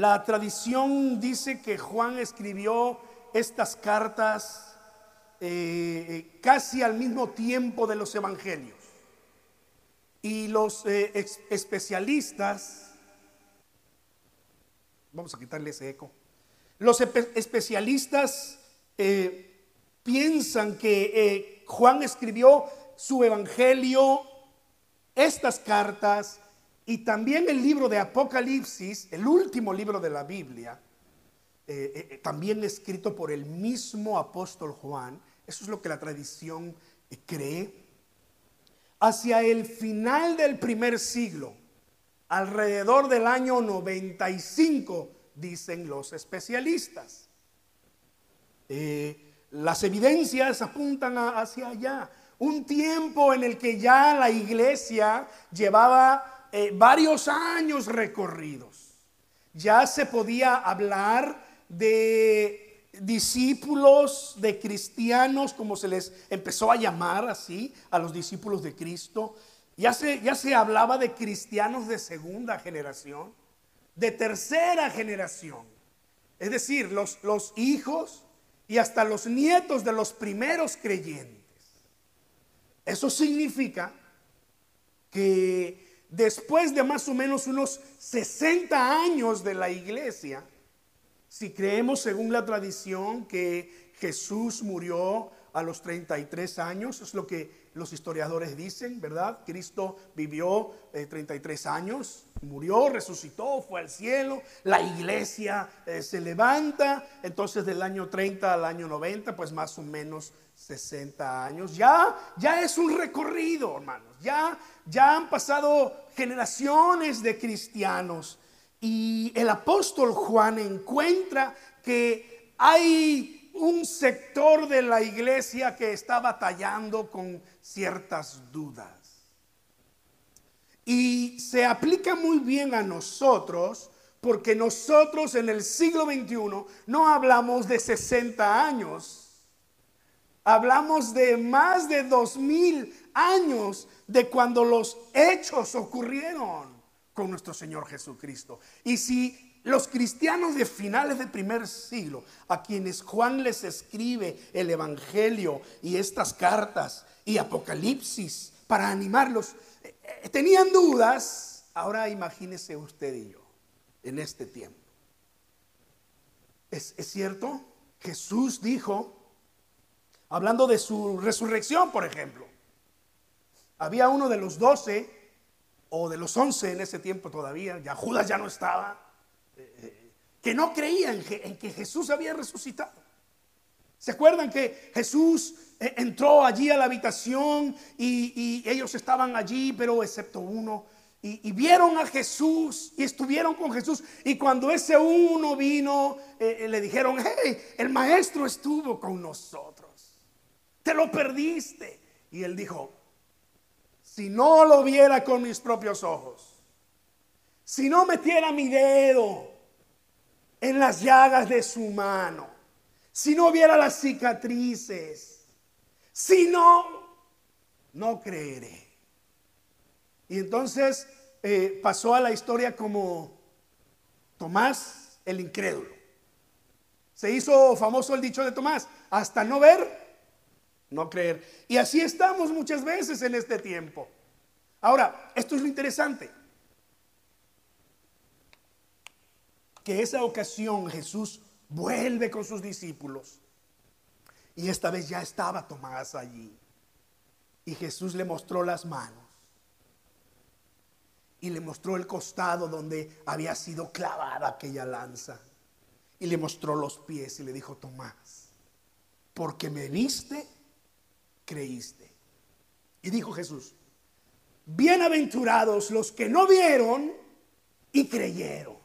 La tradición dice que Juan escribió estas cartas eh, eh, casi al mismo tiempo de los evangelios. Y los eh, especialistas, vamos a quitarle ese eco, los especialistas piensan que Juan escribió su evangelio, estas cartas y también el libro de Apocalipsis, el último libro de la Biblia, eh, eh, eh, también escrito por el mismo apóstol Juan, eso es lo que la tradición cree, hacia el final del primer siglo, alrededor del año 95, dicen los especialistas. las evidencias apuntan hacia allá. Un tiempo en el que ya la iglesia llevaba varios años recorridos. Ya se podía hablar de discípulos, de cristianos, como se les empezó a llamar así, a los discípulos de Cristo. Ya se, ya se hablaba de cristianos de segunda generación, de tercera generación. Es decir, los, los hijos y hasta los nietos de los primeros creyentes. Eso significa que después de más o menos unos 60 años de la iglesia, si creemos según la tradición que Jesús murió a los 33 años, es lo que los historiadores dicen, ¿verdad? Cristo vivió 33 eh, años, murió, resucitó, fue al cielo, la iglesia eh, se levanta, entonces del año 30 al año 90, pues más o menos 60 años. Ya, ya es un recorrido, hermanos. Ya, ya han pasado generaciones de cristianos y el apóstol Juan encuentra que hay un sector de la iglesia que está batallando con ciertas dudas. Y se aplica muy bien a nosotros porque nosotros en el siglo XXI no hablamos de 60 años, hablamos de más de 2000 años de cuando los hechos ocurrieron con nuestro Señor Jesucristo. Y si los cristianos de finales del primer siglo, a quienes Juan les escribe el Evangelio y estas cartas y Apocalipsis para animarlos, eh, eh, tenían dudas, ahora imagínese usted y yo en este tiempo. ¿Es, ¿Es, cierto? Jesús dijo, hablando de su resurrección, por ejemplo, había uno de los doce o de los once en ese tiempo todavía, ya Judas ya no estaba, eh, eh, que no creían en que, Jesús había resucitado. ¿Se acuerdan que Jesús eh, entró allí a la habitación y, ellos estaban allí, pero excepto uno? Y, vieron a Jesús y estuvieron con Jesús. Y cuando ese uno vino, le dijeron, hey, el maestro estuvo con nosotros. Te lo perdiste. Y él dijo, si no lo viera con mis propios ojos, si no metiera mi dedo en las llagas de su mano, si no viera las cicatrices, si no, no creeré. Y entonces eh, pasó a la historia como Tomás el incrédulo. Se hizo famoso el dicho de Tomás, hasta no ver, no creer. Y así estamos muchas veces en este tiempo. Ahora, esto es lo interesante. Que esa ocasión Jesús vuelve con sus discípulos. Y esta vez ya estaba Tomás allí. Y Jesús le mostró las manos. Y le mostró el costado donde había sido clavada aquella lanza. Y le mostró los pies y le dijo, Tomás, porque me viste, creíste. Y dijo Jesús, bienaventurados los que no vieron y creyeron.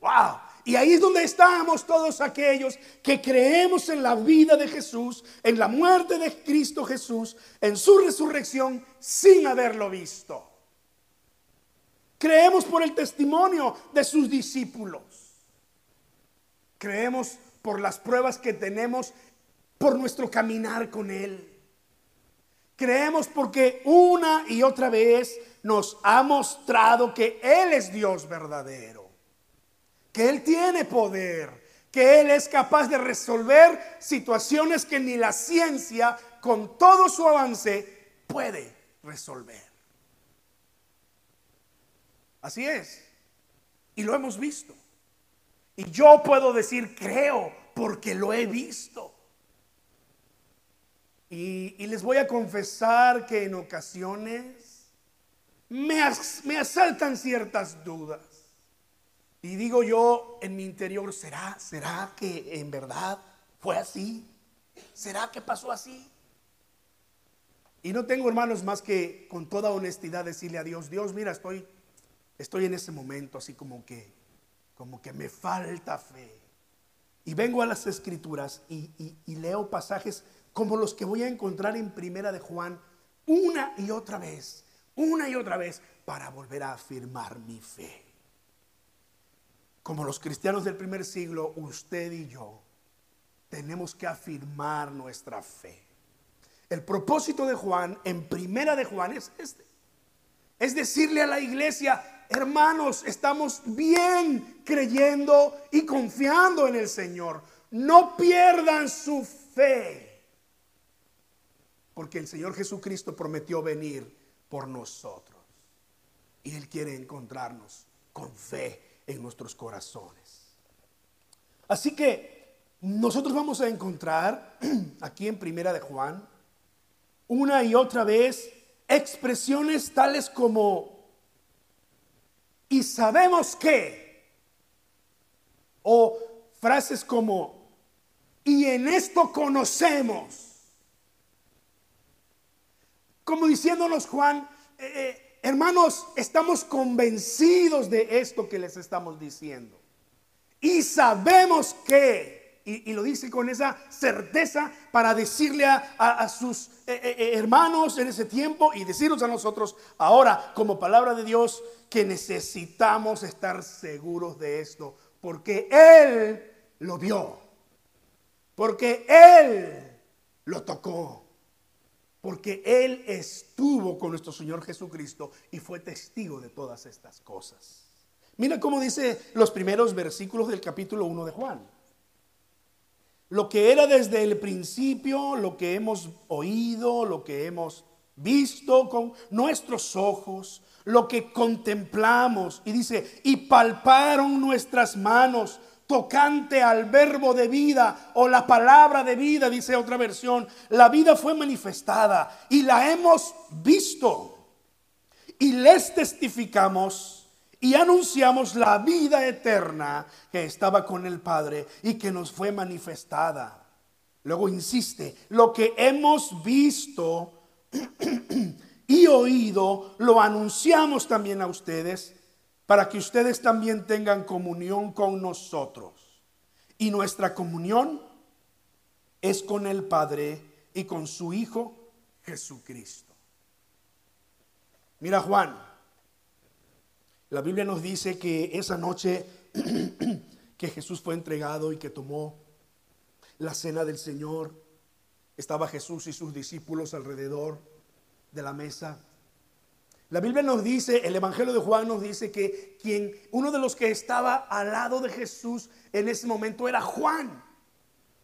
Wow. Y ahí es donde estamos todos aquellos que creemos en la vida de Jesús, en la muerte de Cristo Jesús, en su resurrección sin haberlo visto. Creemos por el testimonio de sus discípulos. Creemos por las pruebas que tenemos por nuestro caminar con Él. Creemos porque una y otra vez nos ha mostrado que Él es Dios verdadero. que Él tiene poder, que Él es capaz de resolver situaciones que ni la ciencia, con todo su avance, puede resolver. Así es. Y lo hemos visto. Y yo puedo decir, creo, porque lo he visto. Y, les voy a confesar que en ocasiones me, asaltan ciertas dudas. Y digo yo en mi interior, ¿será, será que en verdad fue así? ¿Será que pasó así? Y no tengo hermanos más que con toda honestidad decirle a Dios, Dios, mira, estoy, estoy en ese momento así como que, como que me falta fe. Y vengo a las escrituras y leo pasajes como los que voy a encontrar en Primera de Juan una y otra vez, una y otra vez, para volver a afirmar mi fe. Como los cristianos del primer siglo, usted y yo tenemos que afirmar nuestra fe. El propósito de Juan en Primera de Juan es este. Es decirle a la iglesia, hermanos, estamos bien creyendo y confiando en el Señor. No pierdan su fe porque el Señor Jesucristo prometió venir por nosotros. Y Él quiere encontrarnos con fe en nuestros corazones. Así que nosotros vamos a encontrar aquí en Primera de Juan una y otra vez expresiones tales como y sabemos que o frases como y en esto conocemos como diciéndonos Juan, eh, eh, hermanos, estamos convencidos de esto que les estamos diciendo. Y sabemos que, y, lo dice con esa certeza para decirle a, sus eh, hermanos en ese tiempo y decirnos a nosotros ahora como palabra de Dios que necesitamos estar seguros de esto, porque Él lo vio, porque Él lo tocó porque Él estuvo con nuestro Señor Jesucristo y fue testigo de todas estas cosas. Mira cómo dice los primeros versículos del capítulo 1 de Juan. Lo que era desde el principio, lo que hemos oído, lo que hemos visto con nuestros ojos, lo que contemplamos. Y dice, y palparon nuestras manos tocante al verbo de vida o la palabra de vida, dice otra versión. La vida fue manifestada y la hemos visto. Y les testificamos y anunciamos la vida eterna que estaba con el Padre y que nos fue manifestada. Luego insiste, lo que hemos visto y oído, lo anunciamos también a ustedes para que ustedes también tengan comunión con nosotros. Y nuestra comunión es con el Padre y con su Hijo Jesucristo. Mira Juan, la Biblia nos dice que esa noche que Jesús fue entregado y que tomó la cena del Señor, estaba Jesús y sus discípulos alrededor de la mesa. La Biblia nos dice, el Evangelio de Juan nos dice que quien, uno de los que estaba al lado de Jesús en ese momento era Juan.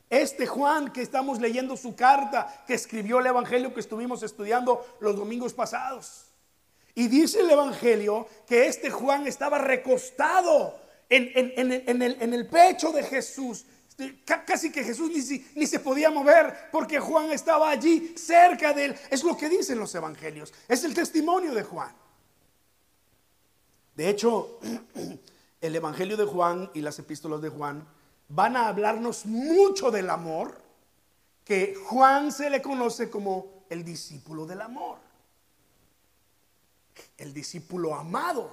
Este Juan que estamos leyendo su carta, que escribió el Evangelio que estuvimos estudiando los domingos pasados. Y dice el Evangelio que este Juan estaba recostado en, el, en el pecho de Jesús casi que Jesús ni, se podía mover porque Juan estaba allí cerca de él. Es lo que dicen los evangelios. Es el testimonio de Juan. De hecho, el evangelio de Juan y las epístolas de Juan van a hablarnos mucho del amor, que Juan se le conoce como el discípulo del amor. El discípulo amado.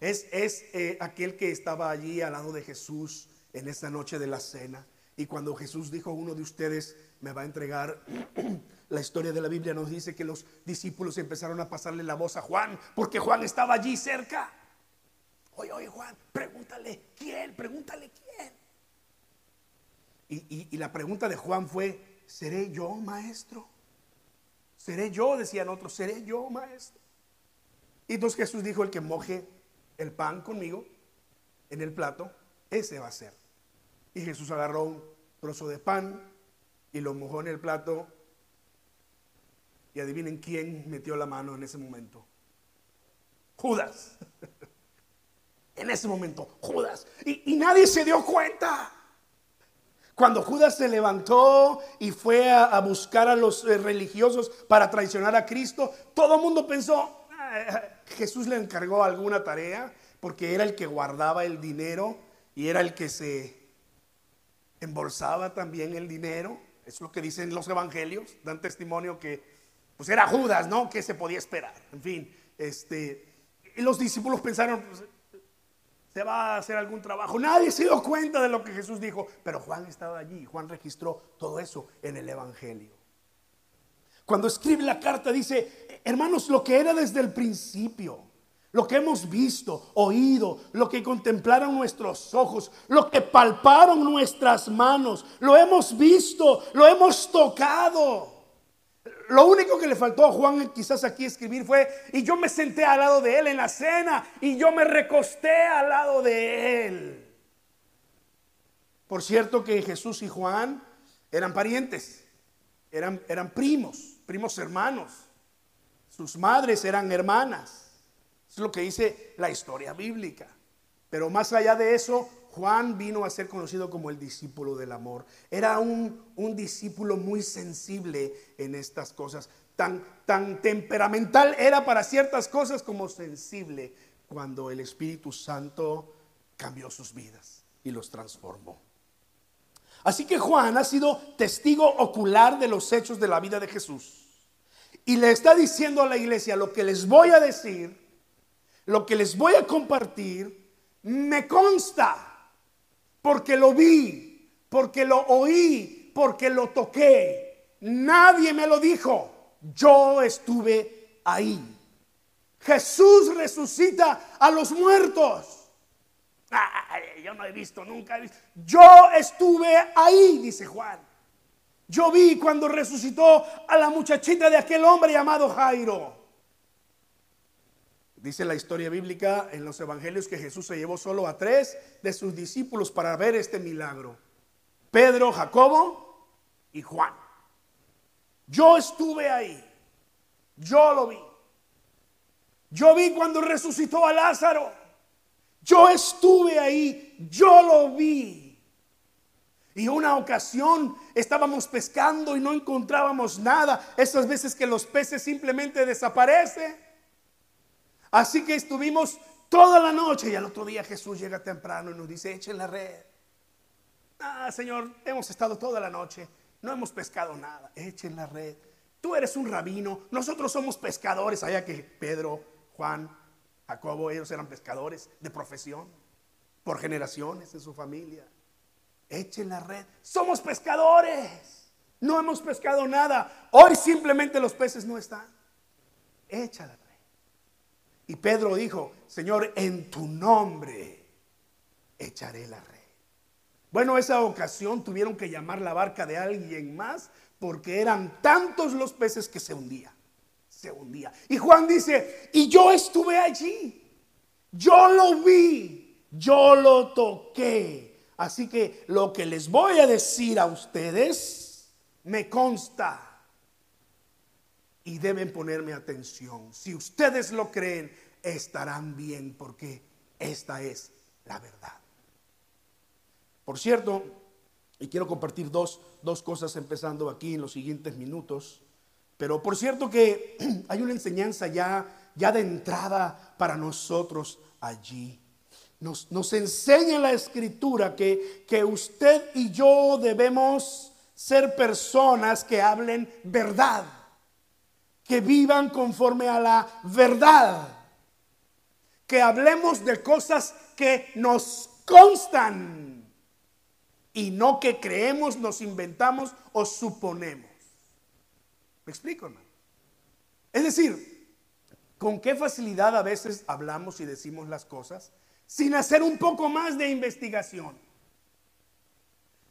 Es, es eh, aquel que estaba allí al lado de Jesús en esta noche de la cena. Y cuando Jesús dijo, uno de ustedes me va a entregar, la historia de la Biblia nos dice que los discípulos empezaron a pasarle la voz a Juan, porque Juan estaba allí cerca. Oye, oye, Juan, pregúntale quién, pregúntale quién. Y, y la pregunta de Juan fue, ¿seré yo maestro? ¿Seré yo? Decían otros, ¿seré yo maestro? Y entonces Jesús dijo, el que moje el pan conmigo en el plato, ese va a ser. Y Jesús agarró un trozo de pan y lo mojó en el plato. Y adivinen quién metió la mano en ese momento. Judas. en ese momento, Judas. Y, nadie se dio cuenta. Cuando Judas se levantó y fue a, buscar a los eh, religiosos para traicionar a Cristo, todo el mundo pensó, ah, Jesús le encargó alguna tarea porque era el que guardaba el dinero y era el que se embolsaba también el dinero. Es lo que dicen los evangelios, dan testimonio que pues era Judas, ¿no? Que se podía esperar. En fin, este, y los discípulos pensaron, pues, se va a hacer algún trabajo. Nadie se dio cuenta de lo que Jesús dijo, pero Juan estaba allí, Juan registró todo eso en el Evangelio. Cuando escribe la carta dice, hermanos, lo que era desde el principio, lo que hemos visto, oído, lo que contemplaron nuestros ojos, lo que palparon nuestras manos, lo hemos visto, lo hemos tocado. Lo único que le faltó a Juan quizás aquí escribir fue, y yo me senté al lado de él en la cena, y yo me recosté al lado de él. Por cierto que Jesús y Juan eran parientes, eran, eran primos, primos hermanos. Sus madres eran hermanas. Es lo que dice la historia bíblica. Pero más allá de eso, Juan vino a ser conocido como el discípulo del amor. Era un, discípulo muy sensible en estas cosas. Tan, tan temperamental era para ciertas cosas como sensible cuando el Espíritu Santo cambió sus vidas y los transformó. Así que Juan ha sido testigo ocular de los hechos de la vida de Jesús. Y le está diciendo a la iglesia, lo que les voy a decir, lo que les voy a compartir, me consta porque lo vi, porque lo oí, porque lo toqué. Nadie me lo dijo. Yo estuve ahí. Jesús resucita a los muertos. yo no he visto, nunca he visto. Yo estuve ahí, dice Juan. Yo vi cuando resucitó a la muchachita de aquel hombre llamado Jairo. Dice la historia bíblica en los evangelios que Jesús se llevó solo a tres de sus discípulos para ver este milagro. Pedro, Jacobo y Juan. Yo estuve ahí. Yo lo vi. Yo vi cuando resucitó a Lázaro. Yo estuve ahí. Yo lo vi. Y una ocasión estábamos pescando y no encontrábamos nada. Esas veces que los peces simplemente desaparecen. Así que estuvimos toda la noche y al otro día Jesús llega temprano y nos dice, echen la red. Ah, Señor, hemos estado toda la noche, no hemos pescado nada, echen la red. Tú eres un rabino, nosotros somos pescadores, allá que Pedro, Juan, Jacobo, ellos eran pescadores de profesión, por generaciones en su familia. Echen la red, somos pescadores, no hemos pescado nada, hoy simplemente los peces no están. Échala. Y Pedro dijo, Señor, en tu nombre echaré la red. Bueno, esa ocasión tuvieron que llamar la barca de alguien más porque eran tantos los peces que se hundía. Se hundía. Y Juan dice, y yo estuve allí. Yo lo vi. Yo lo toqué. Así que lo que les voy a decir a ustedes me consta y deben ponerme atención. Si ustedes lo creen, estarán bien porque esta es la verdad. Por cierto, y quiero compartir dos, dos cosas empezando aquí en los siguientes minutos, pero por cierto que hay una enseñanza ya, ya de entrada para nosotros allí. Nos, nos enseña la escritura que, que usted y yo debemos ser personas que hablen verdad que vivan conforme a la verdad, que hablemos de cosas que nos constan y no que creemos, nos inventamos o suponemos. ¿Me explico, hermano? Es decir, con qué facilidad a veces hablamos y decimos las cosas sin hacer un poco más de investigación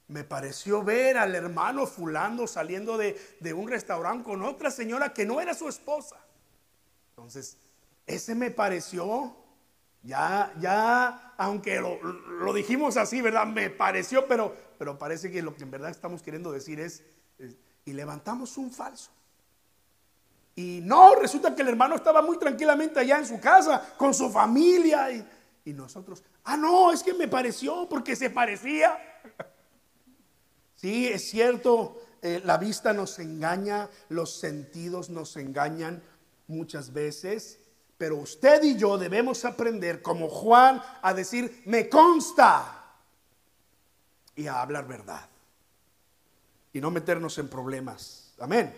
me pareció ver al hermano fulano saliendo de, un restaurante con otra señora que no era su esposa. Entonces, ese me pareció Ya, ya, aunque lo, dijimos así, ¿verdad? Me pareció, pero, pero parece que lo que en verdad estamos queriendo decir es, y levantamos un falso. Y no, resulta que el hermano estaba muy tranquilamente allá en su casa, con su familia, y, y nosotros, ah, no, es que me pareció porque se parecía. Sí, es cierto, eh, la vista nos engaña, los sentidos nos engañan muchas veces, pero usted y yo debemos aprender, como Juan, a decir, me consta, y a hablar verdad, y no meternos en problemas. Amén.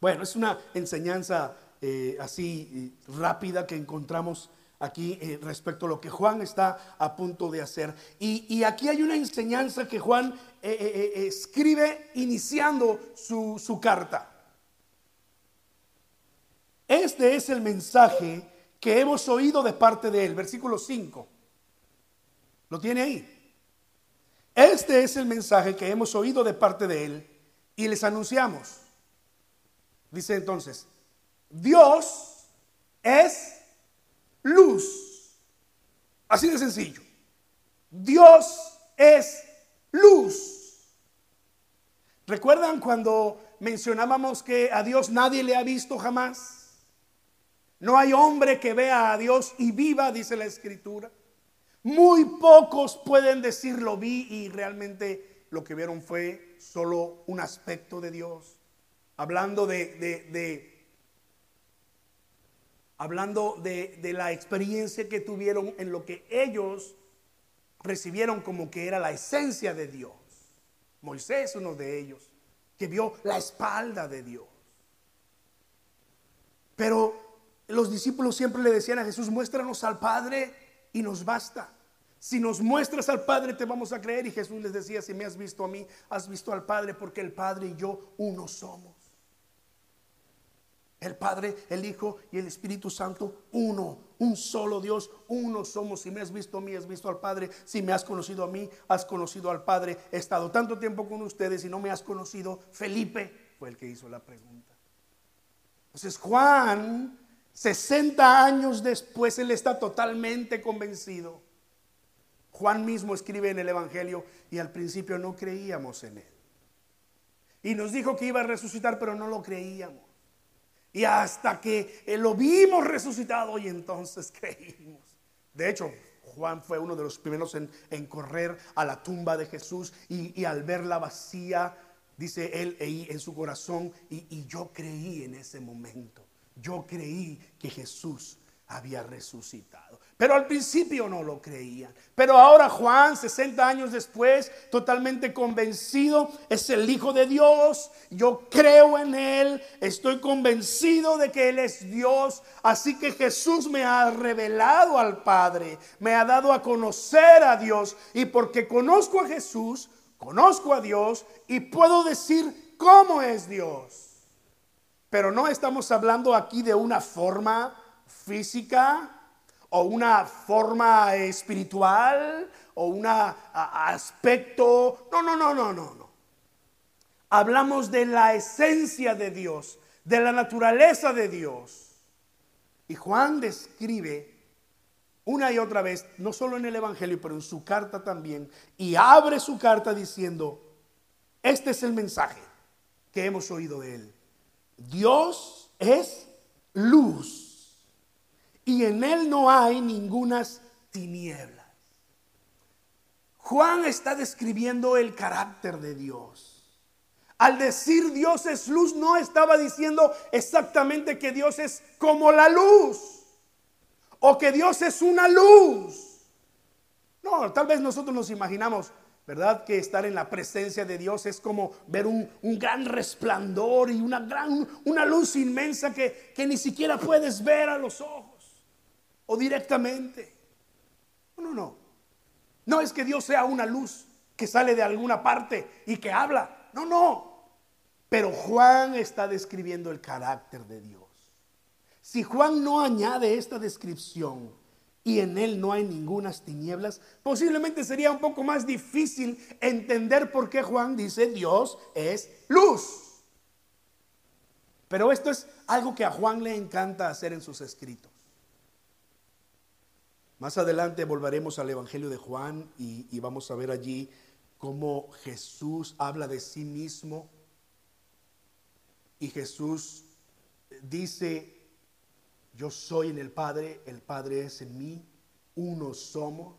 Bueno, es una enseñanza eh, así eh, rápida que encontramos aquí eh, respecto a lo que Juan está a punto de hacer. Y, aquí hay una enseñanza que Juan eh, eh, escribe iniciando su, su carta. Este es el mensaje que hemos oído de parte de él, versículo 5. ¿Lo tiene ahí? Este es el mensaje que hemos oído de parte de él y les anunciamos. Dice entonces, Dios es luz. Así de sencillo. Dios es luz. ¿Recuerdan cuando mencionábamos que a Dios nadie le ha visto jamás? No hay hombre que vea a Dios y viva, dice la escritura. Muy pocos pueden decir lo vi y realmente lo que vieron fue solo un aspecto de Dios. Hablando de, de hablando de, la experiencia que tuvieron en lo que ellos recibieron como que era la esencia de Dios. Moisés, uno de ellos, que vio la espalda de Dios. Pero los discípulos siempre le decían a Jesús, muéstranos al Padre y nos basta. Si nos muestras al Padre te vamos a creer. Y Jesús les decía, si me has visto a mí, has visto al Padre, porque el Padre y yo uno somos. El Padre, el Hijo y el Espíritu Santo, uno, un solo Dios, uno somos. Si me has visto a mí, has visto al Padre. Si me has conocido a mí, has conocido al Padre. He estado tanto tiempo con ustedes y no me has conocido. Felipe fue el que hizo la pregunta. Entonces Juan, 60 años después, él está totalmente convencido. Juan mismo escribe en el Evangelio y al principio no creíamos en él. Y nos dijo que iba a resucitar, pero no lo creíamos. Y hasta que eh, lo vimos resucitado y entonces creímos. De hecho, Juan fue uno de los primeros en, correr a la tumba de Jesús y, al verla vacía, dice él ahí en su corazón, y yo creí en ese momento. Yo creí que Jesús había resucitado. Pero al principio no lo creían. Pero ahora Juan, 60 años después, totalmente convencido, es el Hijo de Dios. Yo creo en Él, estoy convencido de que Él es Dios. Así que Jesús me ha revelado al Padre, me ha dado a conocer a Dios. Y porque conozco a Jesús, conozco a Dios y puedo decir cómo es Dios. Pero no estamos hablando aquí de una forma física o una forma espiritual o un aspecto. No, no, no, no, no, no. Hablamos de la esencia de Dios, de la naturaleza de Dios. Y Juan describe una y otra vez, no solo en el Evangelio, pero en su carta también, y abre su carta diciendo, este es el mensaje que hemos oído de él. Dios es luz y en él no hay ningunas tinieblas. Juan está describiendo el carácter de Dios. Al decir Dios es luz, no estaba diciendo exactamente que Dios es como la luz o que Dios es una luz. No, tal vez nosotros nos imaginamos, ¿verdad? Que estar en la presencia de Dios es como ver un, gran resplandor y una, gran, una luz inmensa que, que ni siquiera puedes ver a los ojos o directamente. No, no, no. No es que Dios sea una luz que sale de alguna parte y que habla. No, no. Pero Juan está describiendo el carácter de Dios. Si Juan no añade esta descripción y en él no hay ninguna tinieblas, posiblemente sería un poco más difícil entender por qué Juan dice Dios es luz. Pero esto es algo que a Juan le encanta hacer en sus escritos. Más adelante volveremos al Evangelio de Juan y, y vamos a ver allí cómo Jesús habla de sí mismo y Jesús dice, yo soy en el Padre, el Padre es en mí, uno somos.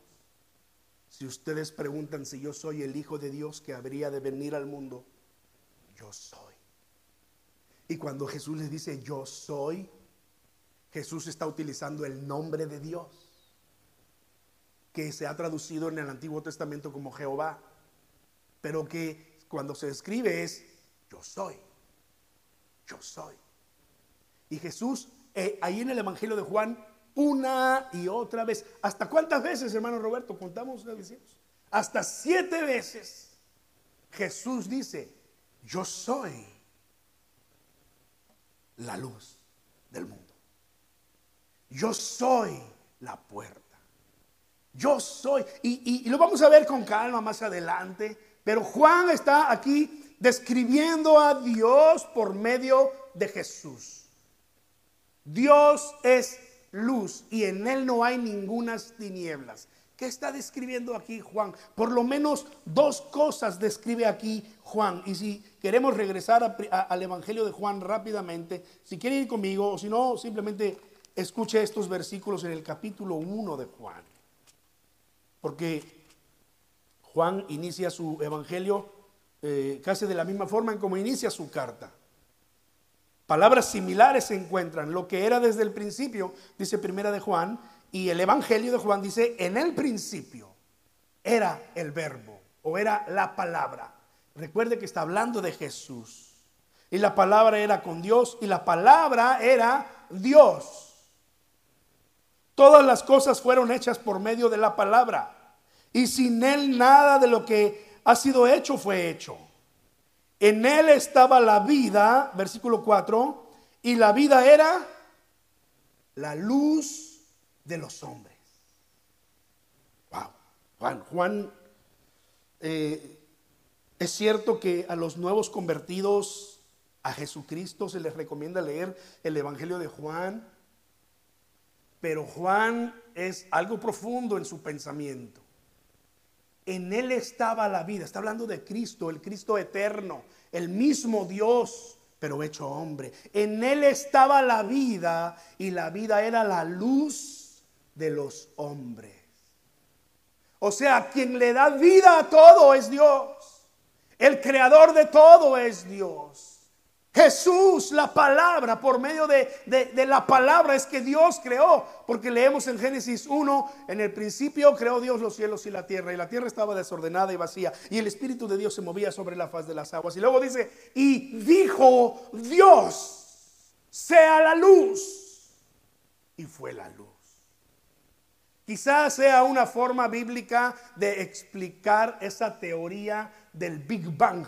Si ustedes preguntan si yo soy el Hijo de Dios que habría de venir al mundo, yo soy. Y cuando Jesús les dice yo soy, Jesús está utilizando el nombre de Dios, que se ha traducido en el Antiguo Testamento como Jehová, pero que cuando se escribe es yo soy, yo soy. Y Jesús, eh, ahí en el Evangelio de Juan, una y otra vez. ¿Hasta cuántas veces, hermano Roberto? Contamos. Hasta siete veces Jesús dice, yo soy la luz del mundo. Yo soy la puerta. Yo soy. Y, y, lo vamos a ver con calma más adelante. Pero Juan está aquí describiendo a Dios por medio de Jesús. Dios es luz y en él no hay ningunas tinieblas. ¿Qué está describiendo aquí Juan? Por lo menos dos cosas describe aquí Juan. Y si queremos regresar al Evangelio de Juan rápidamente, si quiere ir conmigo o si no, simplemente escuche estos versículos en el capítulo 1 de Juan. Porque Juan inicia su Evangelio eh, casi de la misma forma en como inicia su carta. Palabras similares se encuentran. Lo que era desde el principio, dice Primera de Juan, y el Evangelio de Juan dice, en el principio era el verbo o era la palabra. Recuerde que está hablando de Jesús. Y la palabra era con Dios y la palabra era Dios. Todas las cosas fueron hechas por medio de la palabra. Y sin Él nada de lo que ha sido hecho fue hecho. En él estaba la vida, versículo 4, y la vida era la luz de los hombres. Wow. Juan, Juan, eh, es cierto que a los nuevos convertidos a Jesucristo se les recomienda leer el Evangelio de Juan, pero Juan es algo profundo en su pensamiento. En Él estaba la vida. Está hablando de Cristo, el Cristo eterno, el mismo Dios, pero hecho hombre. En Él estaba la vida y la vida era la luz de los hombres. O sea, quien le da vida a todo es Dios. El creador de todo es Dios. Jesús, la palabra, por medio de, la palabra es que Dios creó, porque leemos en Génesis 1, en el principio creó Dios los cielos y la tierra, y la tierra estaba desordenada y vacía, y el Espíritu de Dios se movía sobre la faz de las aguas. Y luego dice, y dijo Dios, sea la luz, y fue la luz. Quizás sea una forma bíblica de explicar esa teoría del Big Bang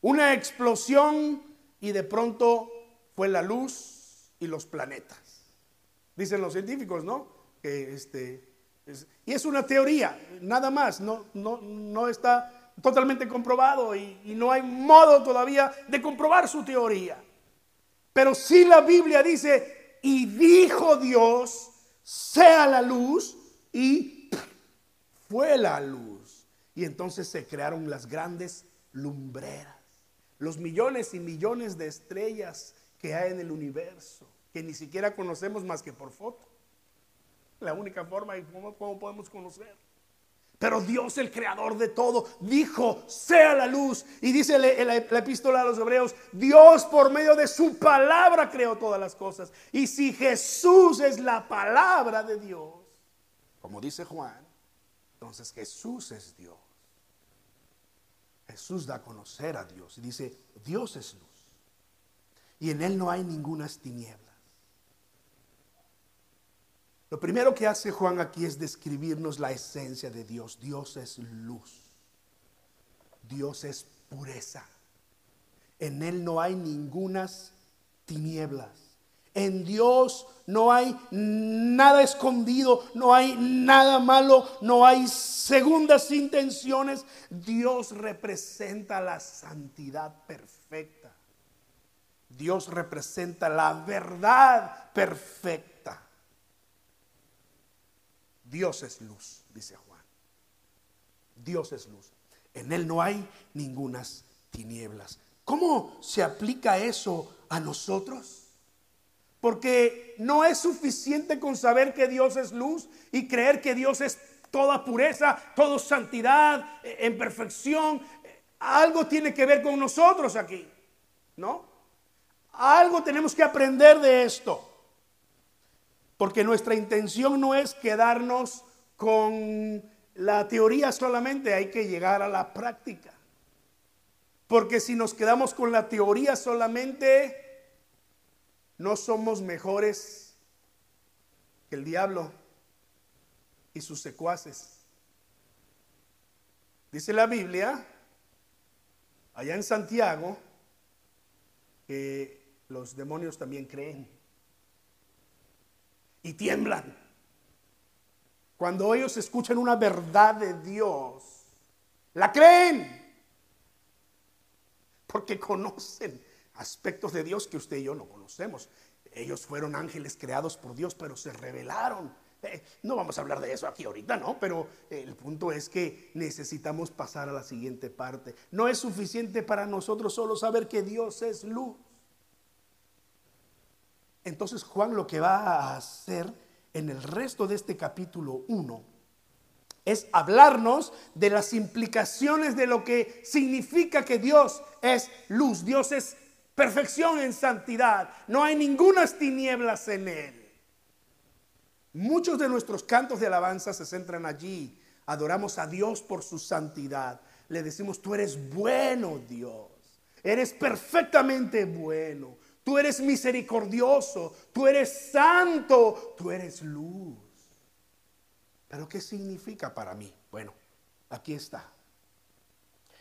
una explosión y de pronto fue la luz y los planetas. Dicen los científicos, ¿no? Este, y es una teoría, nada más, no, no, no está totalmente comprobado y, y, no hay modo todavía de comprobar su teoría. Pero si la Biblia dice, y dijo Dios, sea la luz, y fue la luz. Y entonces se crearon las grandes lumbreras los millones y millones de estrellas que hay en el universo, que ni siquiera conocemos más que por foto. La única forma y cómo, podemos conocer. Pero Dios, el creador de todo, dijo, sea la luz. Y dice la, epístola a los hebreos, Dios por medio de su palabra creó todas las cosas. Y si Jesús es la palabra de Dios, como dice Juan, entonces Jesús es Dios. Jesús da a conocer a Dios y dice, Dios es luz. Y en Él no hay ninguna tinieblas. Lo primero que hace Juan aquí es describirnos la esencia de Dios. Dios es luz. Dios es pureza. En Él no hay ninguna tinieblas. En Dios no hay nada escondido, no hay nada malo, no hay segundas intenciones. Dios representa la santidad perfecta. Dios representa la verdad perfecta. Dios es luz, dice Juan. Dios es luz. En Él no hay ningunas tinieblas. ¿Cómo se aplica eso a nosotros? Porque no es suficiente con saber que Dios es luz y creer que Dios es toda pureza, toda santidad, eh, en perfección. Algo tiene que ver con nosotros aquí, ¿no? Algo tenemos que aprender de esto. Porque nuestra intención no es quedarnos con la teoría solamente, hay que llegar a la práctica. Porque si nos quedamos con la teoría solamente, no somos mejores que el diablo y sus secuaces. Dice la Biblia, allá en Santiago, que los demonios también creen y tiemblan. Cuando ellos escuchan una verdad de Dios, la creen. Porque conocen aspectos de Dios que usted y yo no conocemos. Ellos fueron ángeles creados por Dios, pero se rebelaron. Eh, no vamos a hablar de eso aquí ahorita, ¿no? Pero el punto es que necesitamos pasar a la siguiente parte. No es suficiente para nosotros solo saber que Dios es luz. Entonces Juan lo que va a hacer en el resto de este capítulo 1 es hablarnos de las implicaciones de lo que significa que Dios es luz, Dios es perfección en santidad, no hay ninguna tinieblas en él. Muchos de nuestros cantos de alabanza se centran allí. Adoramos a Dios por su santidad. Le decimos, tú eres bueno Dios, eres perfectamente bueno. Tú eres misericordioso, tú eres santo, tú eres luz. Pero ¿qué significa para mí? Bueno, aquí está.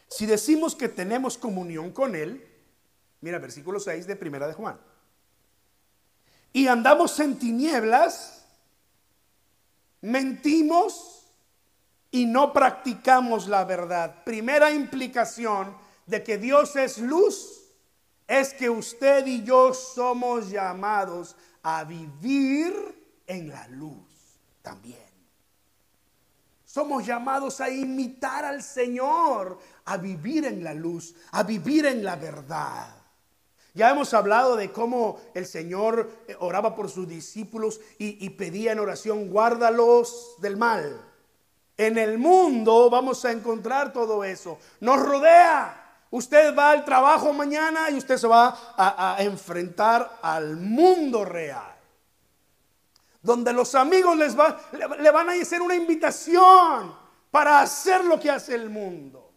Si decimos que tenemos comunión con Él, mira versículo 6 de Primera de Juan, y andamos en tinieblas, mentimos y no practicamos la verdad. Primera implicación de que Dios es luz es que usted y yo somos llamados a vivir en la luz también. Somos llamados a imitar al Señor, a vivir en la luz, a vivir en la verdad. Ya hemos hablado de cómo el Señor eh, oraba por sus discípulos y, pedía en oración, guárdalos del mal. En el mundo vamos a encontrar todo eso. Nos rodea. Usted va al trabajo mañana y usted se va a, enfrentar al mundo real. Donde los amigos les va, le, van a hacer una invitación para hacer lo que hace el mundo.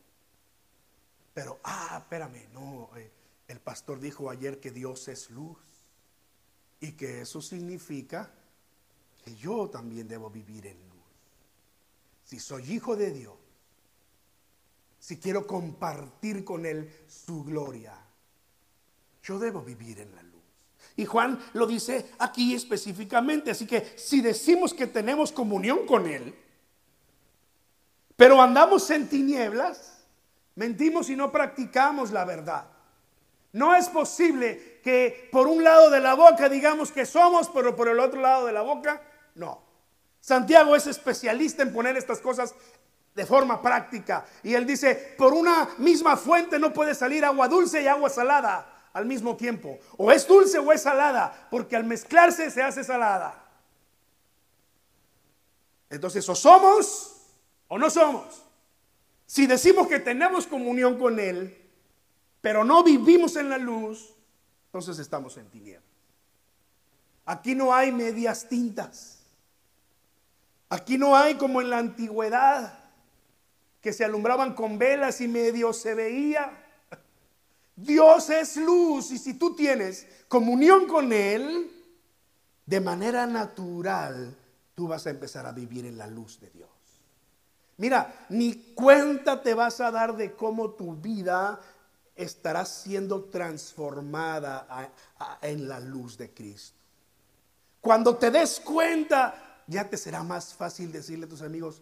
Pero, ah, espérame, no, eh, el pastor dijo ayer que Dios es luz y que eso significa que yo también debo vivir en luz. Si soy hijo de Dios, si quiero compartir con Él su gloria, yo debo vivir en la luz. Y Juan lo dice aquí específicamente, así que si decimos que tenemos comunión con Él, pero andamos en tinieblas, mentimos y no practicamos la verdad. No es posible que por un lado de la boca digamos que somos, pero por el otro lado de la boca, no. Santiago es especialista en poner estas cosas de forma práctica. Y él dice, por una misma fuente no puede salir agua dulce y agua salada al mismo tiempo. O es dulce o es salada, porque al mezclarse se hace salada. Entonces, o somos o no somos. Si decimos que tenemos comunión con Él, pero no vivimos en la luz, entonces estamos en tinieblas. Aquí no hay medias tintas. Aquí no hay como en la antigüedad que se alumbraban con velas y medio se veía. Dios es luz y si tú tienes comunión con Él, de manera natural tú vas a empezar a vivir en la luz de Dios. Mira, ni cuenta te vas a dar de cómo tu vida estará siendo transformada en la luz de Cristo. Cuando te des cuenta, ya te será más fácil decirle a tus amigos,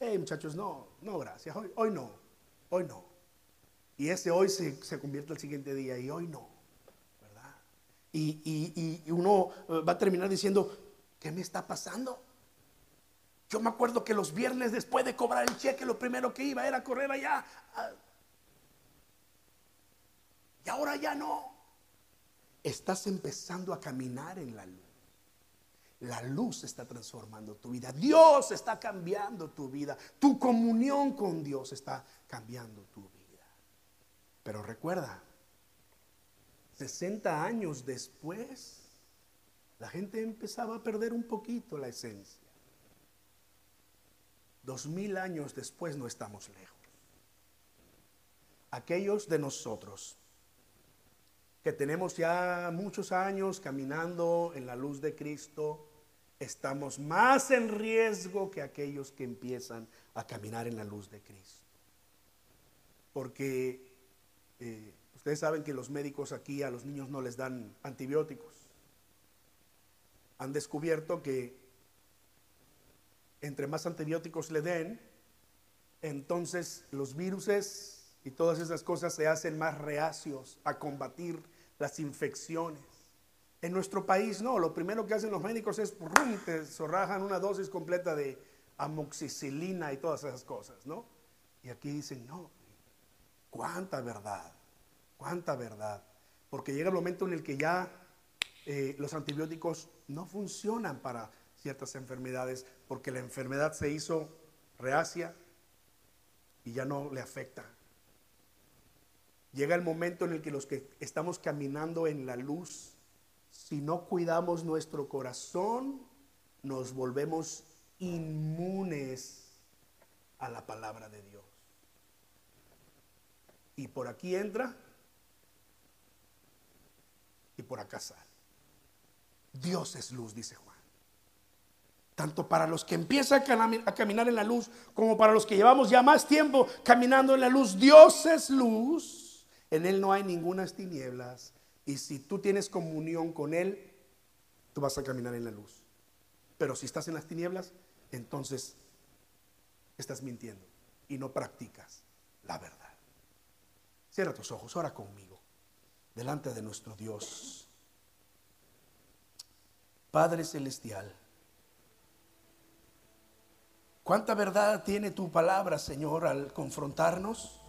hey muchachos, no, no, gracias, hoy, no, hoy no. Y ese hoy se, se convierte al siguiente día y hoy no, ¿verdad? Y, y, y uno eh, va a terminar diciendo, ¿qué me está pasando? Yo me acuerdo que los viernes después de cobrar el cheque, lo primero que iba era correr allá. Y ahora ya no. Estás empezando a caminar en la luz. La luz está transformando tu vida. Dios está cambiando tu vida. Tu comunión con Dios está cambiando tu vida. Pero recuerda, 60 años después, la gente empezaba a perder un poquito la esencia. Dos mil años después no estamos lejos. Aquellos de nosotros que tenemos ya muchos años caminando en la luz de Cristo, estamos más en riesgo que aquellos que empiezan a caminar en la luz de Cristo. Porque eh, ustedes saben que los médicos aquí a los niños no les dan antibióticos. Han descubierto que entre más antibióticos le den, entonces los viruses y todas esas cosas se hacen más reacios a combatir las infecciones. En nuestro país no, lo primero que hacen los médicos es ¡rum! te zorrajan una dosis completa de amoxicilina y todas esas cosas, ¿no? Y aquí dicen, no, cuánta verdad, cuánta verdad. Porque llega el momento en el que ya eh, los antibióticos no funcionan para ciertas enfermedades porque la enfermedad se hizo reacia y ya no le afecta. Llega el momento en el que los que estamos caminando en la luz, si no cuidamos nuestro corazón, nos volvemos inmunes a la palabra de Dios. Y por aquí entra y por acá sale. Dios es luz, dice Juan. Tanto para los que empiezan a caminar en la luz como para los que llevamos ya más tiempo caminando en la luz. Dios es luz en Él no hay ninguna tinieblas. Y si tú tienes comunión con Él, tú vas a caminar en la luz. Pero si estás en las tinieblas, entonces estás mintiendo y no practicas la verdad. Cierra tus ojos, ora conmigo, delante de nuestro Dios. Padre Celestial, ¿cuánta verdad tiene tu palabra, Señor, al confrontarnos?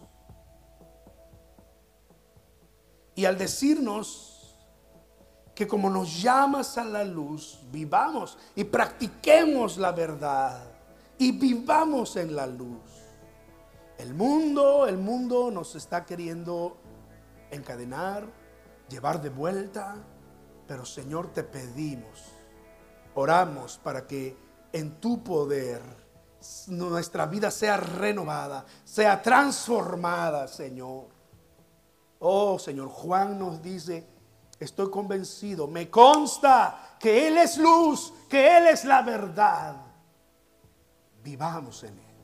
Y al decirnos que como nos llamas a la luz, vivamos y practiquemos la verdad y vivamos en la luz. El mundo, el mundo nos está queriendo encadenar, llevar de vuelta, pero Señor te pedimos, oramos para que en tu poder nuestra vida sea renovada, sea transformada, Señor. Oh Señor, Juan nos dice, estoy convencido, me consta que Él es luz, que Él es la verdad. Vivamos en Él.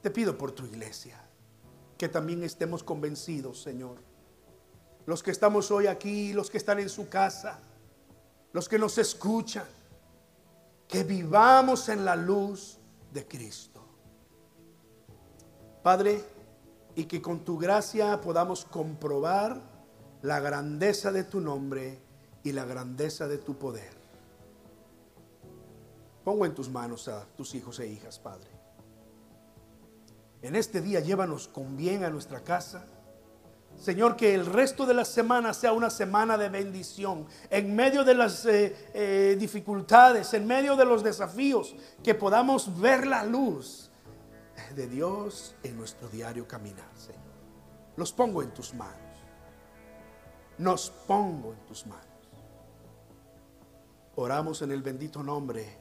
Te pido por tu iglesia que también estemos convencidos, Señor. Los que estamos hoy aquí, los que están en su casa, los que nos escuchan, que vivamos en la luz de Cristo. Padre, y que con tu gracia podamos comprobar la grandeza de tu nombre y la grandeza de tu poder. Pongo en tus manos a tus hijos e hijas, Padre. En este día llévanos con bien a nuestra casa. Señor, que el resto de la semana sea una semana de bendición. En medio de las eh, eh, dificultades, en medio de los desafíos, que podamos ver la luz de Dios en nuestro diario caminar, Señor. Los pongo en tus manos. Nos pongo en tus manos. Oramos en el bendito nombre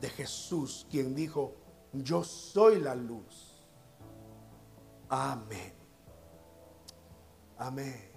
de Jesús, quien dijo, yo soy la luz. Amén. Amén.